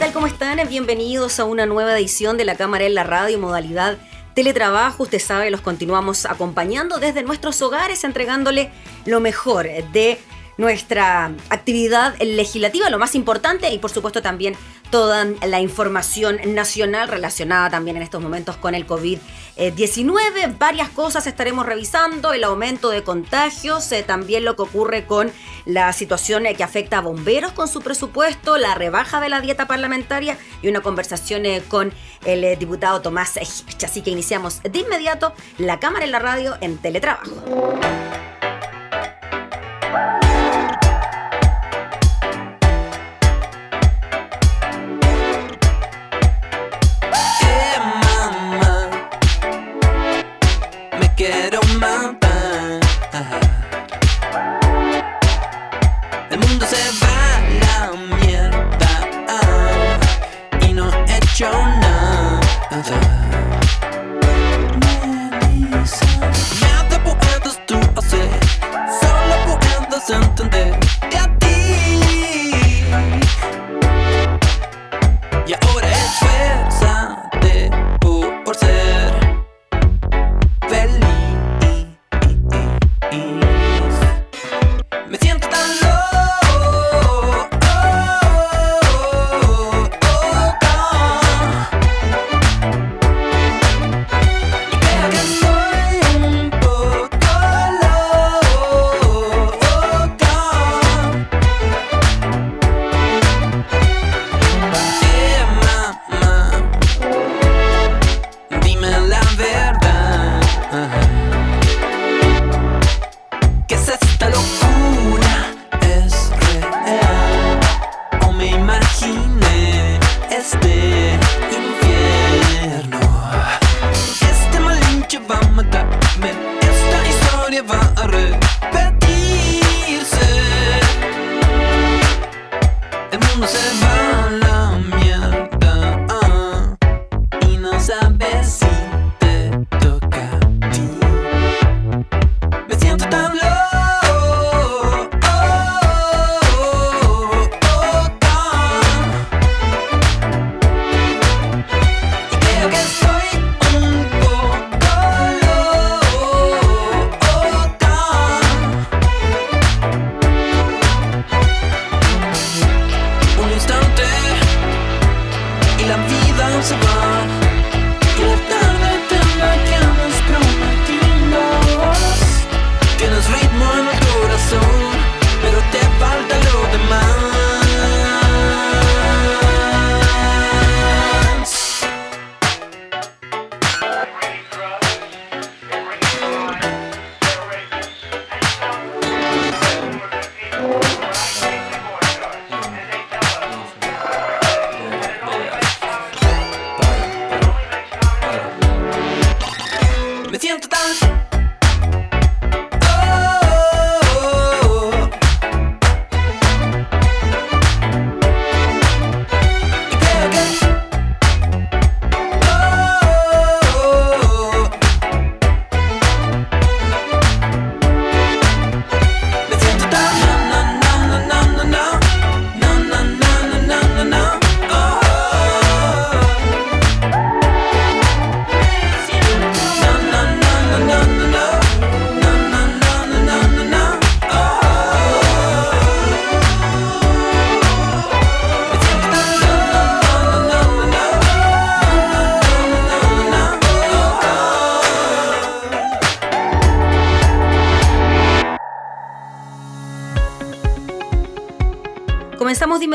Tal? ¿Cómo están? Bienvenidos a una nueva edición de la Cámara en la Radio, modalidad teletrabajo. Usted sabe, los continuamos acompañando desde nuestros hogares, entregándole lo mejor de nuestra actividad legislativa, lo más importante, y por supuesto también toda la información nacional relacionada también en estos momentos con el COVID-19. Varias cosas estaremos revisando, el aumento de contagios, eh, también lo que ocurre con la situación eh, que afecta a bomberos con su presupuesto, la rebaja de la dieta parlamentaria y una conversación eh, con el diputado Tomás Así que iniciamos de inmediato la cámara en la radio en teletrabajo.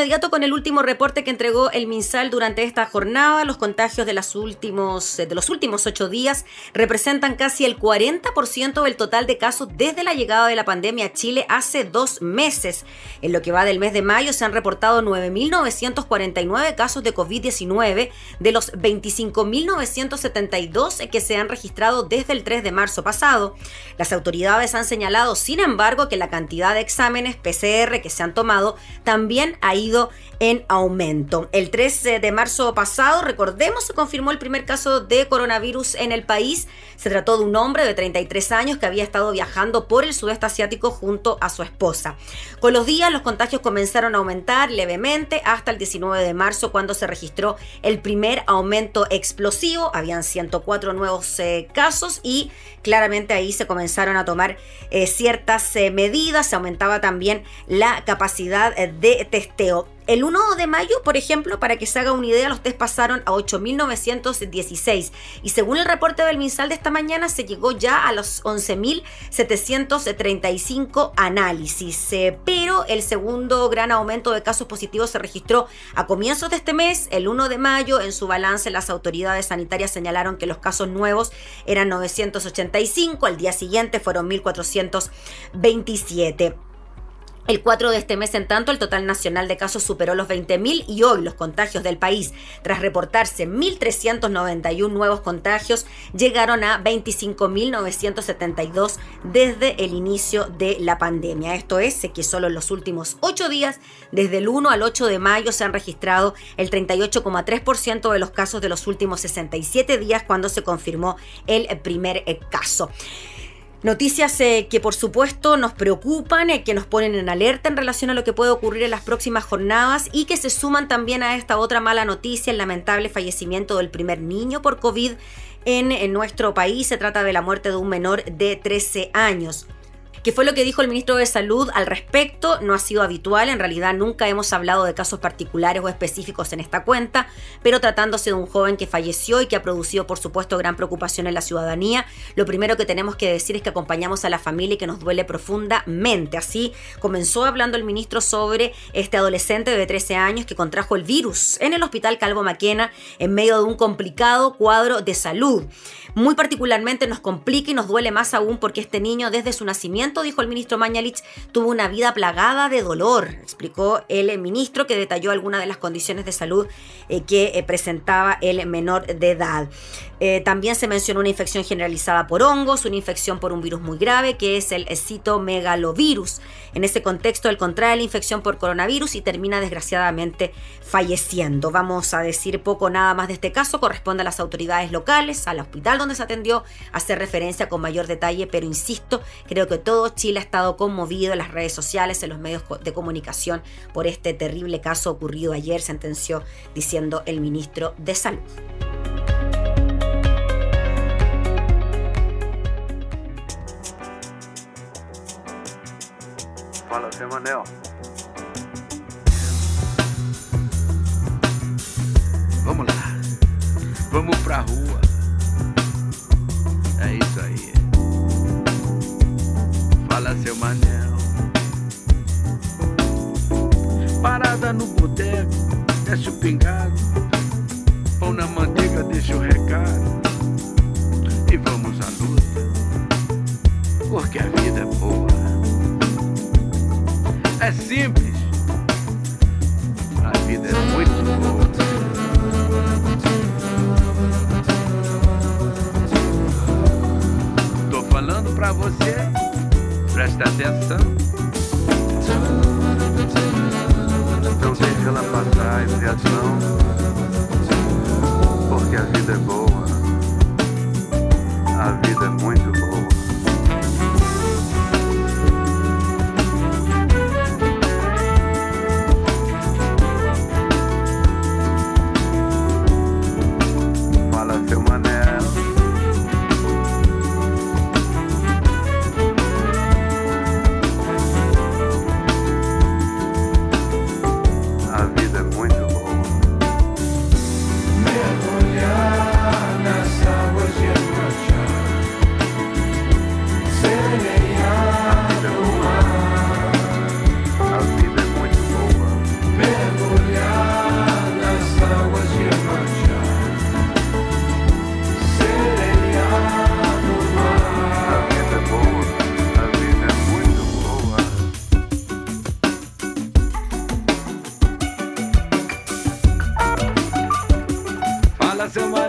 Comenzamos de inmediato con el último reporte que entregó el MinSal durante esta jornada. Los contagios de, las últimos, de los últimos ocho días representan casi el 40% del total de casos desde la llegada de la pandemia a Chile hace dos meses. En lo que va del mes de mayo se han reportado 9.949 casos de COVID-19 de los 25.972 que se han registrado desde el 3 de marzo pasado. Las autoridades han señalado, sin embargo, que la cantidad de exámenes PCR que se han tomado también ha ido en aumento. El 13 de marzo pasado, recordemos, se confirmó el primer caso de coronavirus en el país. Se trató de un hombre de 33 años que había estado viajando por el sudeste asiático junto a su esposa. Con los días, los contagios comenzaron a aumentar levemente hasta el 19 de marzo, cuando se registró el primer aumento explosivo. Habían 104 nuevos eh, casos y claramente ahí se comenzaron a tomar eh, ciertas eh, medidas. Se aumentaba también la capacidad de testeo. El 1 de mayo, por ejemplo, para que se haga una idea, los test pasaron a 8.916 y según el reporte del MinSal de esta mañana se llegó ya a los 11.735 análisis. Eh, pero el segundo gran aumento de casos positivos se registró a comienzos de este mes, el 1 de mayo. En su balance las autoridades sanitarias señalaron que los casos nuevos eran 985, al día siguiente fueron 1.427. El 4 de este mes, en tanto, el total nacional de casos superó los 20.000 y hoy los contagios del país, tras reportarse 1.391 nuevos contagios, llegaron a 25.972 desde el inicio de la pandemia. Esto es que solo en los últimos 8 días, desde el 1 al 8 de mayo, se han registrado el 38,3% de los casos de los últimos 67 días cuando se confirmó el primer caso. Noticias eh, que por supuesto nos preocupan, eh, que nos ponen en alerta en relación a lo que puede ocurrir en las próximas jornadas y que se suman también a esta otra mala noticia, el lamentable fallecimiento del primer niño por COVID en, en nuestro país. Se trata de la muerte de un menor de 13 años. ¿Qué fue lo que dijo el ministro de Salud al respecto? No ha sido habitual, en realidad nunca hemos hablado de casos particulares o específicos en esta cuenta, pero tratándose de un joven que falleció y que ha producido, por supuesto, gran preocupación en la ciudadanía, lo primero que tenemos que decir es que acompañamos a la familia y que nos duele profundamente. Así comenzó hablando el ministro sobre este adolescente de 13 años que contrajo el virus en el hospital Calvo Maquena en medio de un complicado cuadro de salud. Muy particularmente nos complica y nos duele más aún porque este niño desde su nacimiento, dijo el ministro Mañalich, tuvo una vida plagada de dolor, explicó el ministro que detalló algunas de las condiciones de salud eh, que eh, presentaba el menor de edad. Eh, también se mencionó una infección generalizada por hongos, una infección por un virus muy grave que es el citomegalovirus. En ese contexto, él contrae la infección por coronavirus y termina desgraciadamente falleciendo. Vamos a decir poco nada más de este caso, corresponde a las autoridades locales, al hospital donde se atendió, hacer referencia con mayor detalle, pero insisto, creo que todo Chile ha estado conmovido en las redes sociales, en los medios de comunicación por este terrible caso ocurrido ayer, sentenció diciendo el ministro de Salud. Fala, seu Manel. Vamos lá. Vamos pra rua. É isso aí. Fala, seu Manel. Parada no boteco, desce o pingado. Pão na manteiga, deixa o recado. E vamos à luta. Porque a vida é boa. É simples. A vida é muito boa. Tô falando pra você, presta atenção. Não deixa ela passar a expiação, porque a vida é boa. A vida é muito Tomorrow.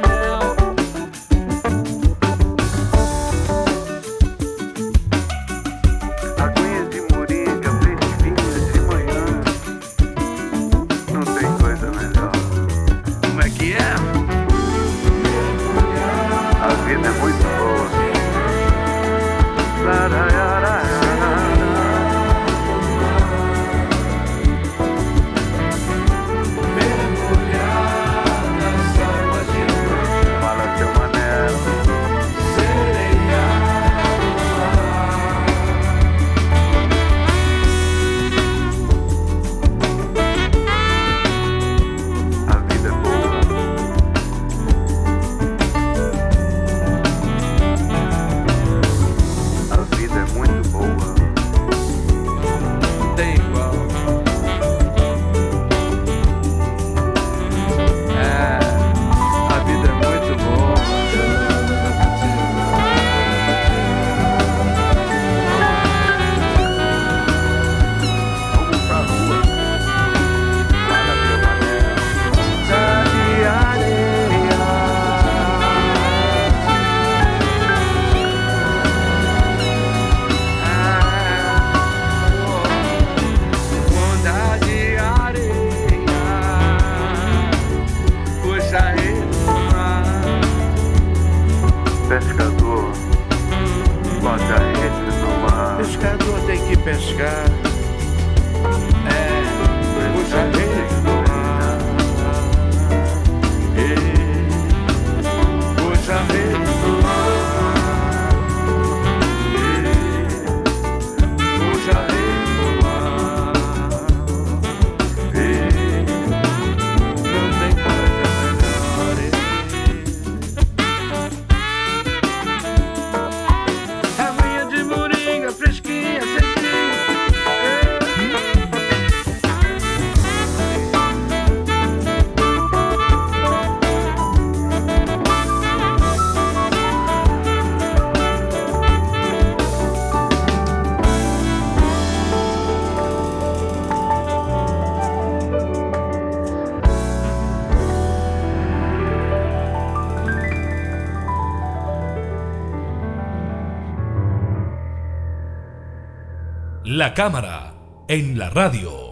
La cámara en la radio.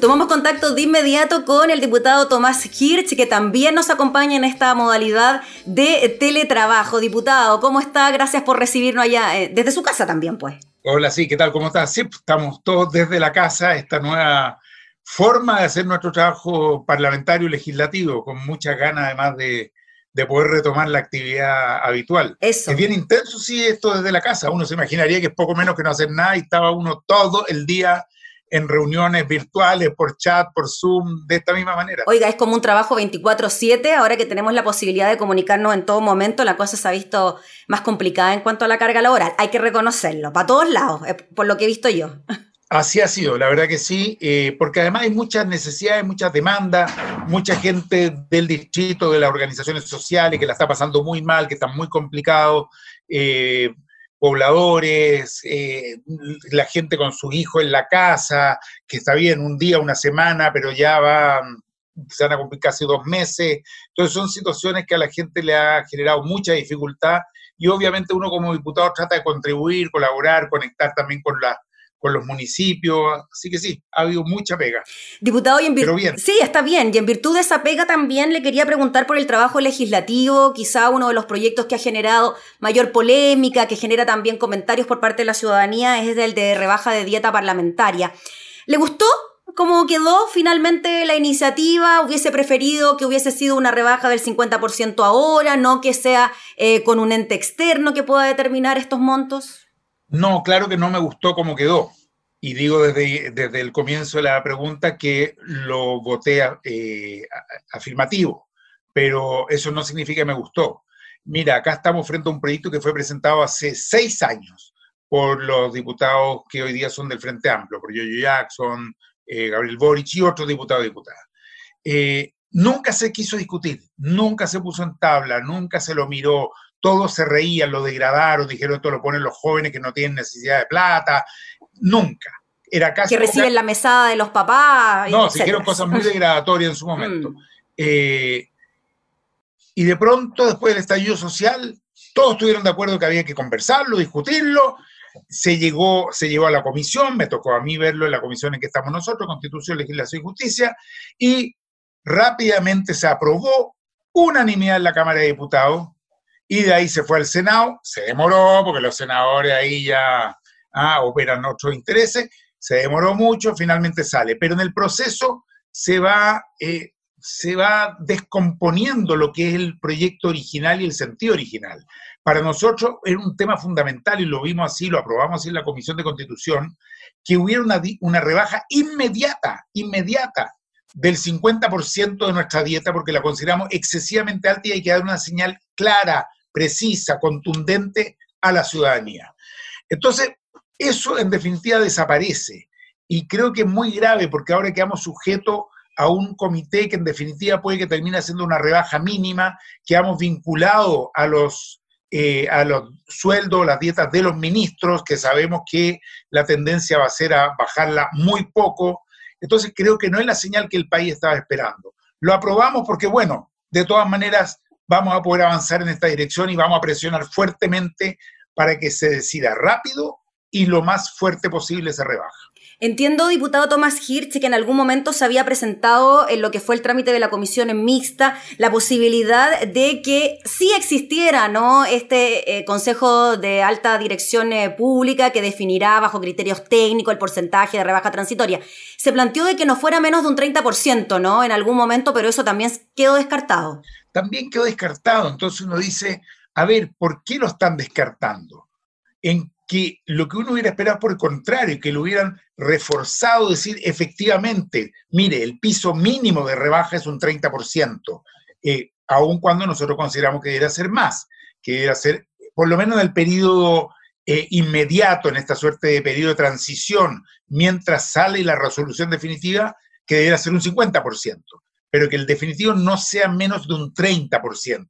Tomamos contacto de inmediato con el diputado Tomás Hirsch, que también nos acompaña en esta modalidad de teletrabajo. Diputado, ¿cómo está? Gracias por recibirnos allá, eh, desde su casa también, pues. Hola, sí, ¿qué tal? ¿Cómo estás? Sí, estamos todos desde la casa, esta nueva forma de hacer nuestro trabajo parlamentario y legislativo, con muchas ganas además de, de poder retomar la actividad habitual. Eso. Es bien intenso, sí, esto desde la casa. Uno se imaginaría que es poco menos que no hacer nada y estaba uno todo el día en reuniones virtuales, por chat, por Zoom, de esta misma manera. Oiga, es como un trabajo 24/7, ahora que tenemos la posibilidad de comunicarnos en todo momento, la cosa se ha visto más complicada en cuanto a la carga laboral. Hay que reconocerlo, para todos lados, eh, por lo que he visto yo. Así ha sido, la verdad que sí, eh, porque además hay muchas necesidades, muchas demandas, mucha gente del distrito, de las organizaciones sociales que la está pasando muy mal, que están muy complicados, eh, pobladores, eh, la gente con su hijo en la casa, que está bien un día, una semana, pero ya va, se van a cumplir casi dos meses. Entonces son situaciones que a la gente le ha generado mucha dificultad y obviamente uno como diputado trata de contribuir, colaborar, conectar también con la con los municipios, así que sí, ha habido mucha pega. Diputado, y en virtud... Sí, está bien, y en virtud de esa pega también le quería preguntar por el trabajo legislativo, quizá uno de los proyectos que ha generado mayor polémica, que genera también comentarios por parte de la ciudadanía, es el de rebaja de dieta parlamentaria. ¿Le gustó cómo quedó finalmente la iniciativa? ¿Hubiese preferido que hubiese sido una rebaja del 50% ahora, no que sea eh, con un ente externo que pueda determinar estos montos? No, claro que no me gustó cómo quedó. Y digo desde, desde el comienzo de la pregunta que lo voté eh, afirmativo, pero eso no significa que me gustó. Mira, acá estamos frente a un proyecto que fue presentado hace seis años por los diputados que hoy día son del Frente Amplio, por Yoyo Jackson, eh, Gabriel Boric y otros diputados y diputadas. Eh, nunca se quiso discutir, nunca se puso en tabla, nunca se lo miró, todos se reían, lo degradaron, dijeron esto lo ponen los jóvenes que no tienen necesidad de plata. Nunca. era casi... Que reciben la mesada de los papás. No, se hicieron cosas muy degradatorias en su momento. Mm. Eh, y de pronto, después del estallido social, todos estuvieron de acuerdo que había que conversarlo, discutirlo. Se llegó, se llevó a la comisión, me tocó a mí verlo en la comisión en que estamos nosotros, Constitución, Legislación y Justicia, y rápidamente se aprobó unanimidad en la Cámara de Diputados y de ahí se fue al Senado, se demoró porque los senadores ahí ya ah, operan otros intereses, se demoró mucho, finalmente sale, pero en el proceso se va, eh, se va descomponiendo lo que es el proyecto original y el sentido original. Para nosotros era un tema fundamental y lo vimos así, lo aprobamos así en la Comisión de Constitución, que hubiera una, una rebaja inmediata, inmediata del 50% de nuestra dieta porque la consideramos excesivamente alta y hay que dar una señal clara, precisa, contundente a la ciudadanía. Entonces, eso en definitiva desaparece y creo que es muy grave porque ahora quedamos sujetos a un comité que en definitiva puede que termine siendo una rebaja mínima, quedamos vinculados a los, eh, a los sueldos, las dietas de los ministros, que sabemos que la tendencia va a ser a bajarla muy poco, entonces creo que no es la señal que el país estaba esperando. Lo aprobamos porque, bueno, de todas maneras vamos a poder avanzar en esta dirección y vamos a presionar fuertemente para que se decida rápido y lo más fuerte posible se rebaja. Entiendo, diputado Tomás Hirsch, que en algún momento se había presentado en lo que fue el trámite de la comisión en mixta la posibilidad de que sí existiera ¿no? este eh, Consejo de Alta Dirección eh, Pública que definirá bajo criterios técnicos el porcentaje de rebaja transitoria. Se planteó de que no fuera menos de un 30%, ¿no? En algún momento, pero eso también quedó descartado. También quedó descartado. Entonces uno dice, a ver, ¿por qué lo están descartando? ¿En que lo que uno hubiera esperado por el contrario, que lo hubieran reforzado, decir efectivamente, mire, el piso mínimo de rebaja es un 30%, eh, aun cuando nosotros consideramos que debería ser más, que debería ser, por lo menos en el periodo eh, inmediato, en esta suerte de periodo de transición, mientras sale la resolución definitiva, que debería ser un 50%, pero que el definitivo no sea menos de un 30%.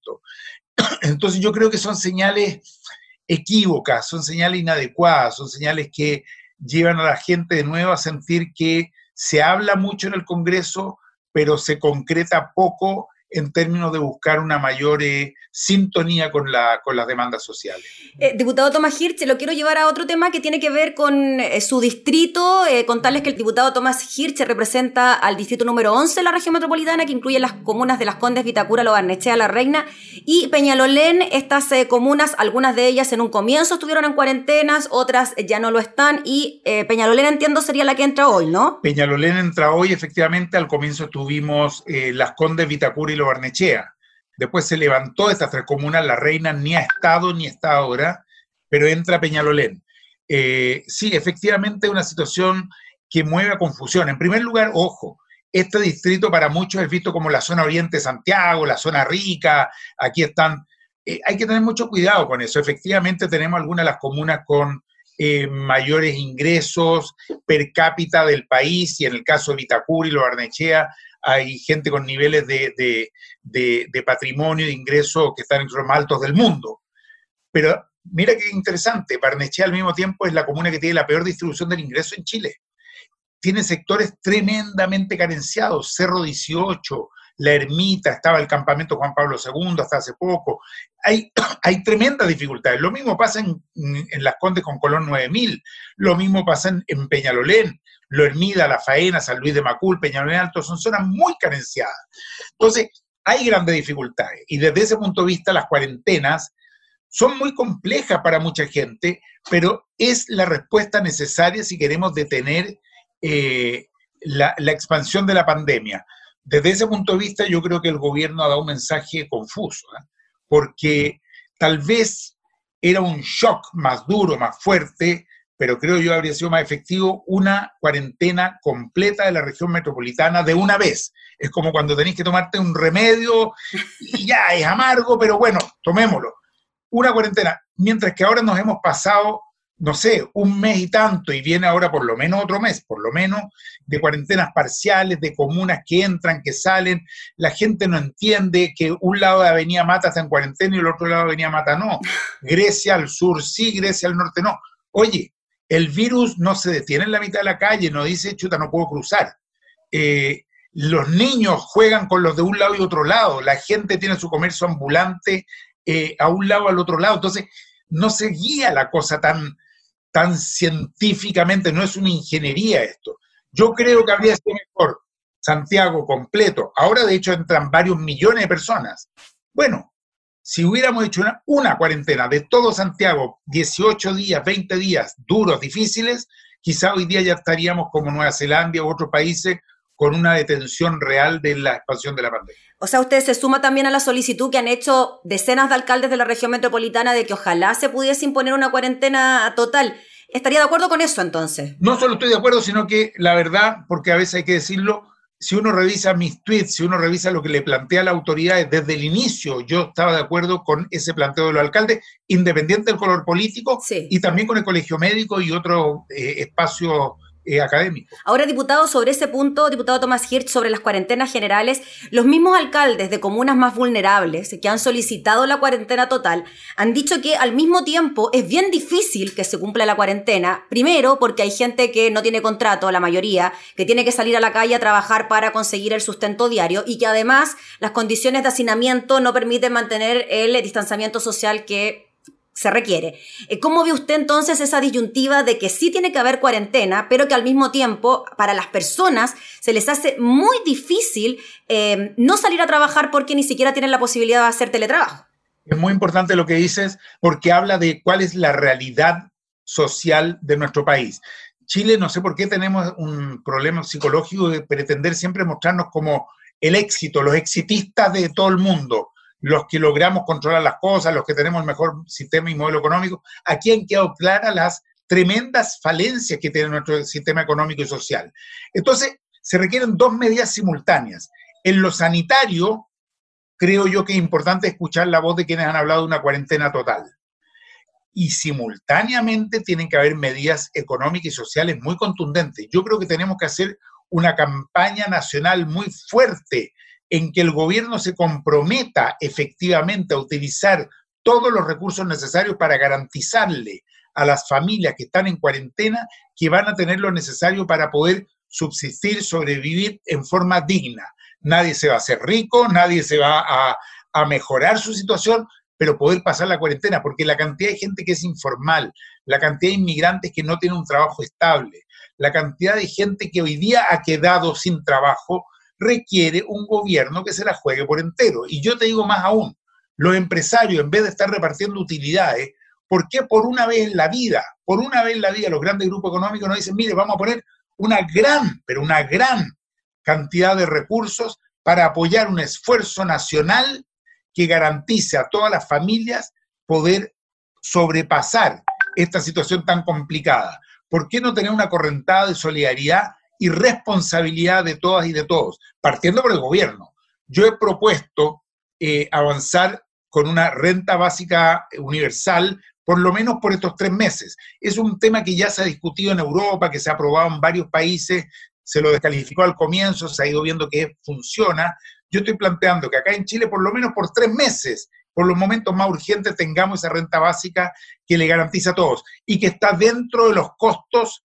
Entonces yo creo que son señales equívocas, son señales inadecuadas, son señales que llevan a la gente de nuevo a sentir que se habla mucho en el Congreso, pero se concreta poco en términos de buscar una mayor eh, sintonía con, la, con las demandas sociales. Eh, diputado Tomás Hirsch, lo quiero llevar a otro tema que tiene que ver con eh, su distrito, contarles que el diputado Tomás Hirsch representa al distrito número 11 de la región metropolitana, que incluye las comunas de Las Condes, Vitacura, Lo Barnechea, La Reina y Peñalolén. Estas comunas, algunas de ellas en un comienzo estuvieron en cuarentenas, otras ya no lo están, y Peñalolén entiendo sería la que entra hoy, ¿no? Peñalolén entra hoy, efectivamente, al comienzo tuvimos Las Condes, Vitacura y Lo Barnechea. Después se levantó estas tres comunas, la reina ni ha estado ni está ahora, pero entra Peñalolén. Eh, sí, efectivamente una situación que mueve a confusión. En primer lugar, ojo, este distrito para muchos es visto como la zona oriente de Santiago, la zona rica, aquí están... Eh, hay que tener mucho cuidado con eso. Efectivamente tenemos algunas de las comunas con eh, mayores ingresos per cápita del país y en el caso de Vitacura y Lo Barnechea hay gente con niveles de, patrimonio, de ingreso que están entre los más altos del mundo. Pero mira qué interesante, Barnechea al mismo tiempo es la comuna que tiene la peor distribución del ingreso en Chile. Tiene sectores tremendamente carenciados, Cerro 18, La Ermita, estaba el campamento Juan Pablo II hasta hace poco. Hay, hay tremendas dificultades. Lo mismo pasa en, Las Condes con Colón 9000, lo mismo pasa en, en Peñalolén. Lo Hermida, La Faena, San Luis de Macul, Peñalolén Alto, son zonas muy carenciadas. Entonces, hay grandes dificultades. Y desde ese punto de vista, las cuarentenas son muy complejas para mucha gente, pero es la respuesta necesaria si queremos detener eh, la, expansión de la pandemia. Desde ese punto de vista, yo creo que el gobierno ha dado un mensaje confuso, ¿eh? porque tal vez era un shock más duro, más fuerte, pero creo yo habría sido más efectivo una cuarentena completa de la región metropolitana de una vez. Es como cuando tenéis que tomarte un remedio y ya es amargo, pero bueno, tomémoslo. Una cuarentena, mientras que ahora nos hemos pasado, no sé, un mes y tanto, y viene ahora por lo menos otro mes, por lo menos, de cuarentenas parciales, de comunas que entran, que salen, la gente no entiende que un lado de Avenida Mata está en cuarentena y el otro lado de Avenida Mata no. Grecia al sur sí, Grecia al norte no. Oye, El virus no se detiene en la mitad de la calle, no dice, chuta, no puedo cruzar. Eh, los niños juegan con los de un lado y otro lado, la gente tiene su comercio ambulante eh, a un lado al otro lado, entonces no se guía la cosa tan, tan científicamente, no es una ingeniería esto. Yo creo que habría sido mejor Santiago completo. Ahora, de hecho, entran varios millones de personas. Bueno, si hubiéramos hecho una, cuarentena de todo Santiago, 18 días, 20 días duros, difíciles, quizá hoy día ya estaríamos como Nueva Zelanda u otros países con una detención real de la expansión de la pandemia. O sea, usted se suma también a la solicitud que han hecho decenas de alcaldes de la región metropolitana de que ojalá se pudiese imponer una cuarentena total. ¿Estaría de acuerdo con eso entonces? No solo estoy de acuerdo, sino que la verdad, porque a veces hay que decirlo, si uno revisa mis tweets, si uno revisa lo que le plantea la autoridad desde el inicio, yo estaba de acuerdo con ese planteo de los alcaldes, independiente del color político, y también con el colegio médico y otros eh, espacios eh. Ahora, diputado, sobre ese punto, diputado Tomás Hirsch, sobre las cuarentenas generales, los mismos alcaldes de comunas más vulnerables que han solicitado la cuarentena total han dicho que al mismo tiempo es bien difícil que se cumpla la cuarentena, primero porque hay gente que no tiene contrato, la mayoría, que tiene que salir a la calle a trabajar para conseguir el sustento diario y que además las condiciones de hacinamiento no permiten mantener el distanciamiento social que se requiere. Eh, ¿Cómo ve usted entonces esa disyuntiva de que sí tiene que haber cuarentena, pero que al mismo tiempo para las personas se les hace muy difícil eh, no salir a trabajar porque ni siquiera tienen la posibilidad de hacer teletrabajo? Es muy importante lo que dices porque habla de cuál es la realidad social de nuestro país. Chile, no sé por qué tenemos un problema psicológico de pretender siempre mostrarnos como el éxito, los exitistas de todo el mundo los que logramos controlar las cosas, los que tenemos el mejor sistema y modelo económico, aquí han quedado claras las tremendas falencias que tiene nuestro sistema económico y social. Entonces, se requieren dos medidas simultáneas. En lo sanitario, creo yo que es importante escuchar la voz de quienes han hablado de una cuarentena total. Y simultáneamente tienen que haber medidas económicas y sociales muy contundentes. Yo creo que tenemos que hacer una campaña nacional muy fuerte en que el gobierno se comprometa efectivamente a utilizar todos los recursos necesarios para garantizarle a las familias que están en cuarentena que van a tener lo necesario para poder subsistir, sobrevivir en forma digna. Nadie se va a hacer rico, nadie se va a, mejorar su situación, pero poder pasar la cuarentena, porque la cantidad de gente que es informal, la cantidad de inmigrantes que no tienen un trabajo estable, la cantidad de gente que hoy día ha quedado sin trabajo, requiere un gobierno que se la juegue por entero. Y yo te digo más aún, los empresarios, en vez de estar repartiendo utilidades, ¿por qué por una vez en la vida, por una vez en la vida, los grandes grupos económicos nos dicen, mire, vamos a poner una gran, pero una gran cantidad de recursos para apoyar un esfuerzo nacional que garantice a todas las familias poder sobrepasar esta situación tan complicada? ¿Por qué no tener una correntada de solidaridad y responsabilidad de todas y de todos, partiendo por el gobierno. Yo he propuesto eh, avanzar con una renta básica universal, por lo menos por estos tres meses. Es un tema que ya se ha discutido en Europa, que se ha aprobado en varios países, se lo descalificó al comienzo, se ha ido viendo que funciona. Yo estoy planteando que acá en Chile, por lo menos por tres meses, por los momentos más urgentes, tengamos esa renta básica que le garantiza a todos y que está dentro de los costos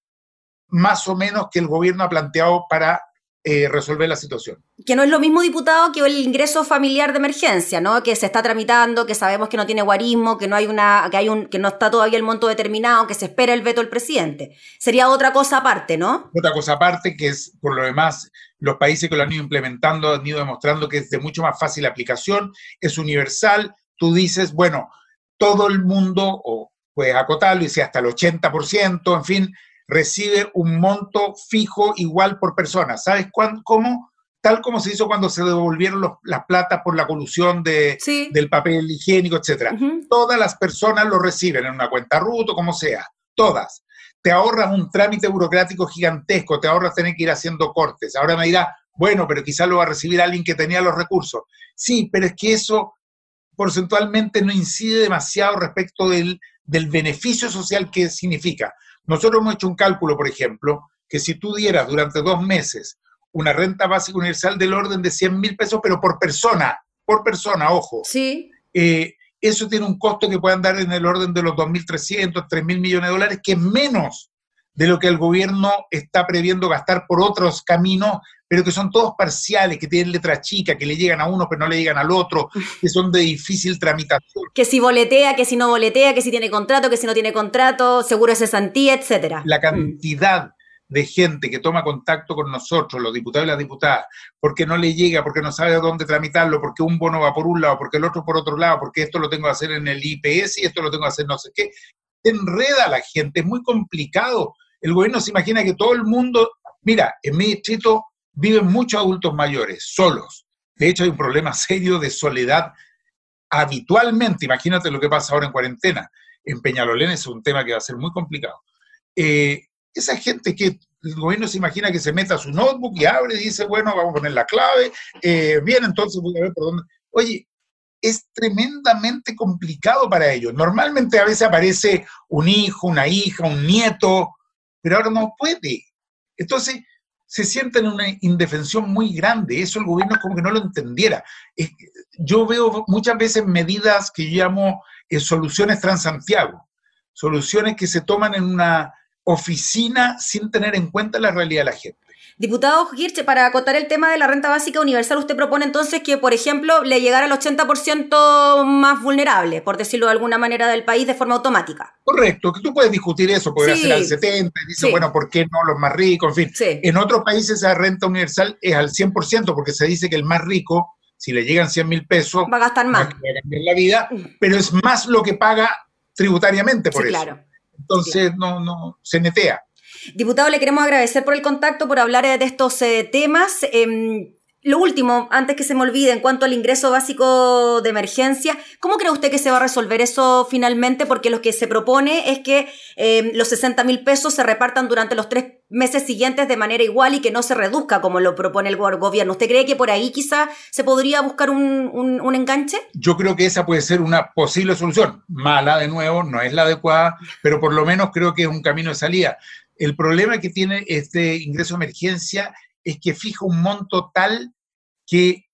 más o menos que el gobierno ha planteado para eh, resolver la situación. Que no es lo mismo, diputado, que el ingreso familiar de emergencia, ¿no? Que se está tramitando, que sabemos que no tiene guarismo, que no hay una, que hay un, que no está todavía el monto determinado, que se espera el veto del presidente. Sería otra cosa aparte, ¿no? Otra cosa aparte, que es, por lo demás, los países que lo han ido implementando han ido demostrando que es de mucho más fácil aplicación, es universal. Tú dices, bueno, todo el mundo, o puedes acotarlo y si hasta el 80%, en fin, recibe un monto fijo igual por persona. ¿Sabes cómo? Tal como se hizo cuando se devolvieron las platas por la colusión de, del papel higiénico, etc. Todas las personas lo reciben en una cuenta ruto, como sea, todas. Te ahorras un trámite burocrático gigantesco, te ahorras tener que ir haciendo cortes. Ahora me dirá, bueno, pero quizás lo va a recibir alguien que tenía los recursos. Sí, pero es que eso porcentualmente no incide demasiado respecto del, del beneficio social que significa. Nosotros hemos hecho un cálculo, por ejemplo, que si tú dieras durante dos meses una renta básica universal del orden de 100 mil pesos, pero por persona, por persona, ojo. Sí. Eh, eso tiene un costo que puede andar en el orden de los 2.300, 3.000 millones de dólares, que es menos de lo que el gobierno está previendo gastar por otros caminos, pero que son todos parciales, que tienen letra chica, que le llegan a uno pero no le llegan al otro, que son de difícil tramitación. Que si boletea, que si no boletea, que si tiene contrato, que si no tiene contrato, seguro es cesantía, etcétera. La cantidad de gente que toma contacto con nosotros, los diputados y las diputadas, porque no le llega, porque no sabe dónde tramitarlo, porque un bono va por un lado, porque el otro por otro lado, porque esto lo tengo que hacer en el IPS y esto lo tengo que hacer no sé qué, enreda a la gente, es muy complicado. El gobierno se imagina que todo el mundo, mira, en mi distrito viven muchos adultos mayores, solos. De hecho, hay un problema serio de soledad habitualmente. Imagínate lo que pasa ahora en cuarentena. En Peñalolén es un tema que va a ser muy complicado. Eh, esa gente que el gobierno se imagina que se meta a su notebook y abre y dice, bueno, vamos a poner la clave, eh, bien, entonces voy a ver por dónde. Oye, es tremendamente complicado para ellos. Normalmente a veces aparece un hijo, una hija, un nieto, pero ahora no puede. Entonces, se sienten en una indefensión muy grande. Eso el gobierno como que no lo entendiera. Yo veo muchas veces medidas que yo llamo eh, soluciones Transantiago, soluciones que se toman en una oficina sin tener en cuenta la realidad de la gente. Diputado Hirsch, para acotar el tema de la renta básica universal, usted propone entonces que, por ejemplo, le llegara al 80% más vulnerable, por decirlo de alguna manera, del país de forma automática. Correcto, que tú puedes discutir eso, puedes hacer al 70%, y dice, bueno, ¿por qué no los más ricos? En fin, en otros países esa renta universal es al 100%, porque se dice que el más rico, si le llegan 100 mil pesos, va a gastar más. Va a cambiar la vida, pero es más lo que paga tributariamente por eso. Claro. Entonces, no, no, se netea. Diputado, le queremos agradecer por el contacto, por hablar de estos eh, temas. Em, lo último, antes que se me olvide, en cuanto al ingreso básico de emergencia, ¿cómo cree usted que se va a resolver eso finalmente? Porque lo que se propone es que em, los 60 mil pesos se repartan durante los tres meses siguientes de manera igual y que no se reduzca como lo propone el gobierno. ¿Usted cree que por ahí quizá se podría buscar un, un enganche? Yo creo que esa puede ser una posible solución. Mala, de nuevo, no es la adecuada, pero por lo menos creo que es un camino de salida. El problema que tiene este ingreso de emergencia es que fija un monto tal que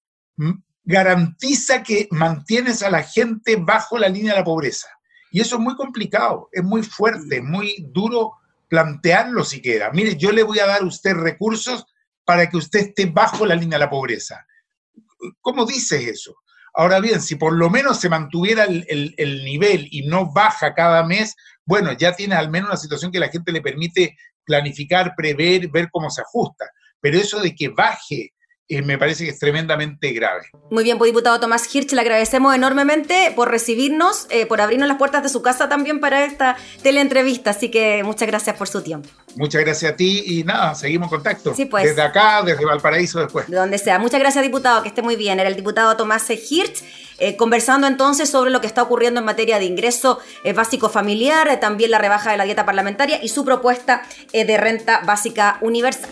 garantiza que mantienes a la gente bajo la línea de la pobreza. Y eso es muy complicado, es muy fuerte, muy duro plantearlo siquiera. Mire, yo le voy a dar a usted recursos para que usted esté bajo la línea de la pobreza. ¿Cómo dices eso? Ahora bien, si por lo menos se mantuviera el, el nivel y no baja cada mes, bueno, ya tienes al menos una situación que la gente le permite planificar, prever, ver cómo se ajusta. Pero eso de que baje eh, me parece que es tremendamente grave. Muy bien, pues diputado Tomás Hirsch, le agradecemos enormemente por recibirnos, eh, por abrirnos las puertas de su casa también para esta teleentrevista, así que muchas gracias por su tiempo. Muchas gracias a ti y nada, seguimos en contacto. Sí, pues. Desde acá, desde Valparaíso después. De donde sea. Muchas gracias, diputado, que esté muy bien. Era el diputado Tomás Hirsch. Eh, conversando entonces sobre lo que está ocurriendo en materia de ingreso básico familiar, también la rebaja de la dieta parlamentaria y su propuesta de renta básica universal.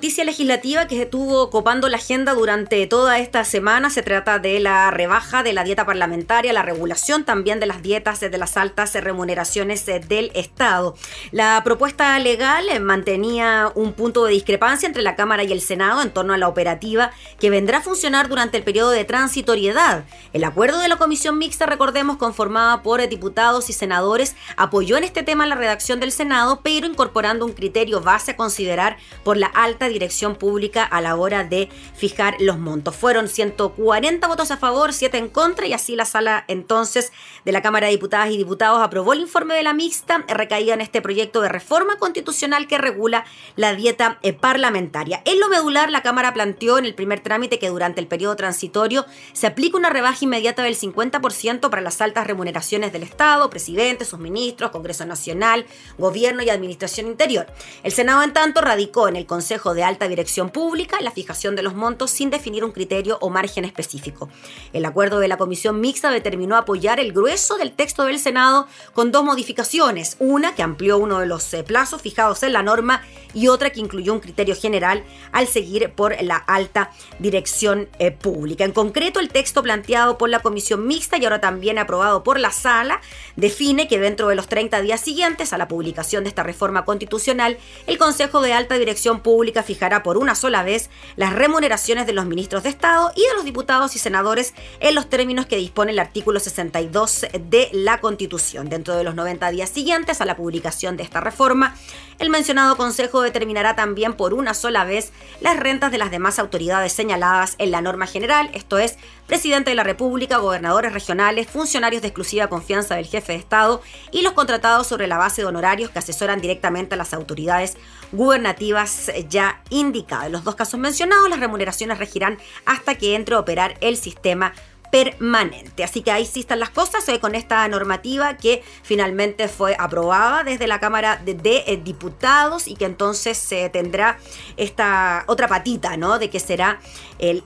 Noticia legislativa que estuvo copando la agenda durante toda esta semana. Se trata de la rebaja de la dieta parlamentaria, la regulación también de las dietas de las altas remuneraciones del Estado. La propuesta legal mantenía un punto de discrepancia entre la Cámara y el Senado en torno a la operativa que vendrá a funcionar durante el periodo de transitoriedad. El acuerdo de la comisión mixta, recordemos, conformada por diputados y senadores, apoyó en este tema la redacción del Senado, pero incorporando un criterio base a considerar por la alta dirección pública a la hora de fijar los montos. Fueron 140 votos a favor, 7 en contra y así la sala entonces de la Cámara de Diputadas y Diputados aprobó el informe de la mixta recaída en este proyecto de reforma constitucional que regula la dieta eh, parlamentaria. En lo medular, la Cámara planteó en el primer trámite que durante el periodo transitorio se aplica una rebaja inmediata del 50% para las altas remuneraciones del Estado, presidente, sus ministros, Congreso Nacional, Gobierno y Administración Interior. El Senado, en tanto, radicó en el Consejo de Alta Dirección Pública la fijación de los montos sin definir un criterio o margen específico. El acuerdo de la Comisión Mixta determinó apoyar el grueso del texto del Senado con dos modificaciones, una que amplió uno de los eh, plazos fijados en la norma y otra que incluyó un criterio general al seguir por la alta dirección eh, pública. En concreto, el texto planteado por la Comisión Mixta y ahora también aprobado por la Sala define que dentro de los 30 días siguientes a la publicación de esta reforma constitucional, el Consejo de Alta Dirección Pública fijará por una sola vez las remuneraciones de los ministros de Estado y de los diputados y senadores en los términos que dispone el artículo 62 de la Constitución. Dentro de los 90 días siguientes a la publicación de esta reforma, el mencionado Consejo determinará también por una sola vez las rentas de las demás autoridades señaladas en la norma general, esto es, presidente de la República, gobernadores regionales, funcionarios de exclusiva confianza del jefe de Estado y los contratados sobre la base de honorarios que asesoran directamente a las autoridades gubernativas ya indicadas. En los dos casos mencionados, las remuneraciones regirán hasta que entre a operar el sistema permanente. Así que ahí sí están las cosas hoy con esta normativa que finalmente fue aprobada desde la Cámara de, eh, Diputados y que entonces se tendrá esta otra patita, ¿no? De que será el,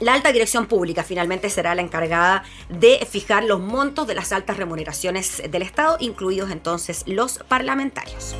la alta dirección pública finalmente será la encargada de fijar los montos de las altas remuneraciones del Estado, incluidos entonces los parlamentarios.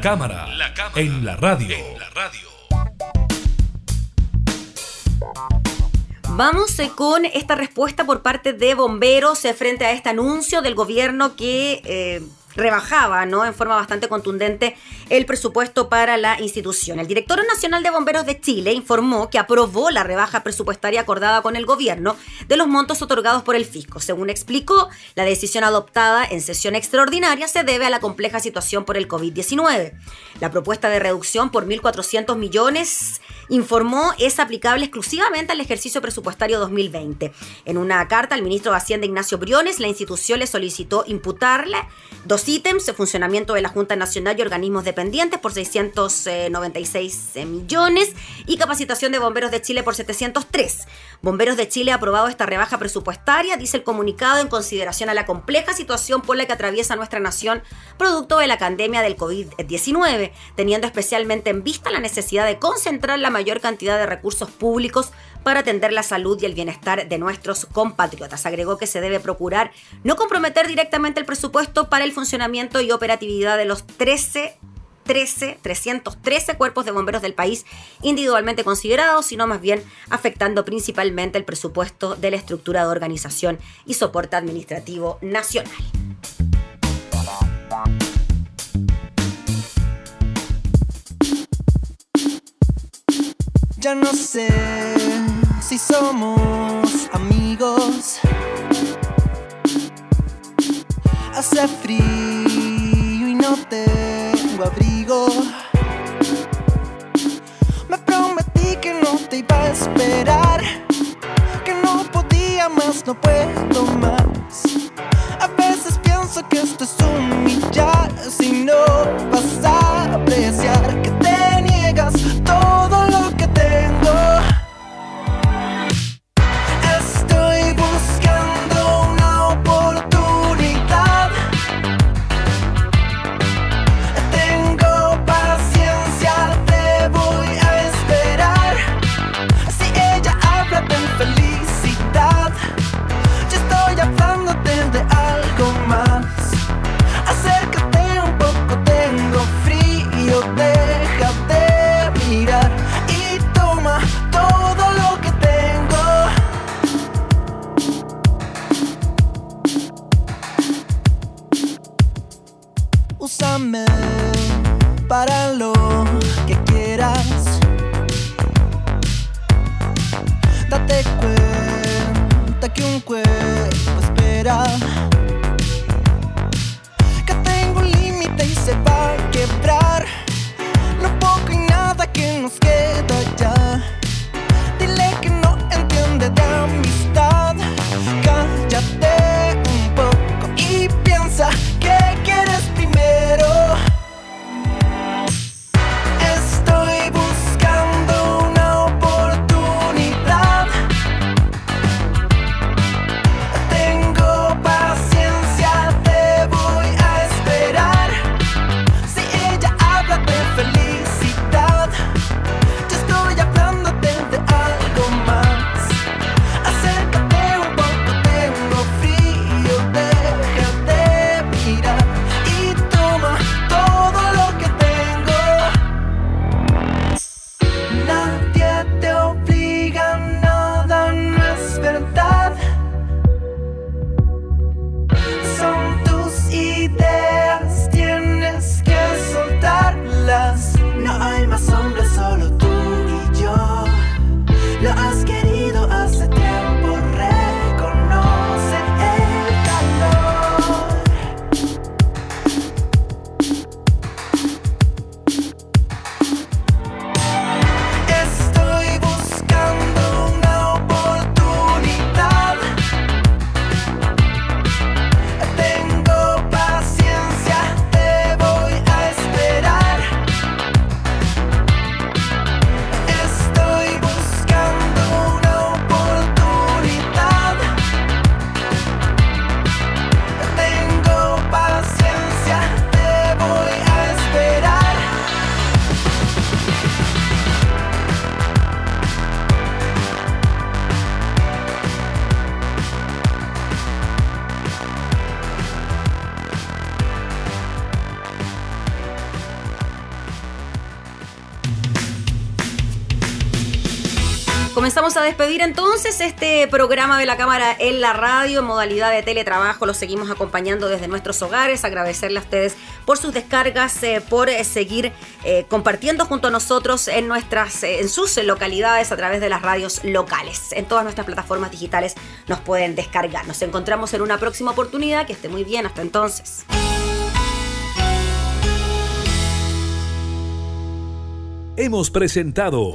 La cámara, en la radio. Vamos eh, con esta respuesta por parte de bomberos eh, frente a este anuncio del gobierno que eh, rebajaba ¿no? en forma bastante contundente el presupuesto para la institución. El director nacional de bomberos de Chile informó que aprobó la rebaja presupuestaria acordada con el gobierno de los montos otorgados por el fisco. Según explicó, la decisión adoptada en sesión extraordinaria se debe a la compleja situación por el COVID-19. La propuesta de reducción por 1.400 millones informó es aplicable exclusivamente al ejercicio presupuestario 2020. En una carta al ministro de Hacienda Ignacio Briones, la institución le solicitó imputarle dos ítems, funcionamiento de la Junta Nacional y organismos dependientes por 696 eh, millones y capacitación de bomberos de Chile por 703. Bomberos de Chile ha aprobado esta rebaja presupuestaria, dice el comunicado, en consideración a la compleja situación por la que atraviesa nuestra nación producto de la pandemia del COVID-19, teniendo especialmente en vista la necesidad de concentrar la mayor cantidad de recursos públicos para atender la salud y el bienestar de nuestros compatriotas. Agregó que se debe procurar no comprometer directamente el presupuesto para el funcionamiento y operatividad de los 13 13, 313 cuerpos de bomberos del país individualmente considerados, sino más bien afectando principalmente el presupuesto de la estructura de organización y soporte administrativo nacional. Ya no sé si somos amigos. Hace frío y no tengo abrigo. Me prometí que no te iba a esperar, que no podía más, no puedo más. Comenzamos a despedir entonces este programa de la Cámara en la radio, modalidad de teletrabajo. Los seguimos acompañando desde nuestros hogares. Agradecerle a ustedes por sus descargas, eh, por eh, seguir eh, compartiendo junto a nosotros en, nuestras, en sus localidades a través de las radios locales. En todas nuestras plataformas digitales nos pueden descargar. Nos encontramos en una próxima oportunidad. Que esté muy bien. Hasta entonces. Hemos presentado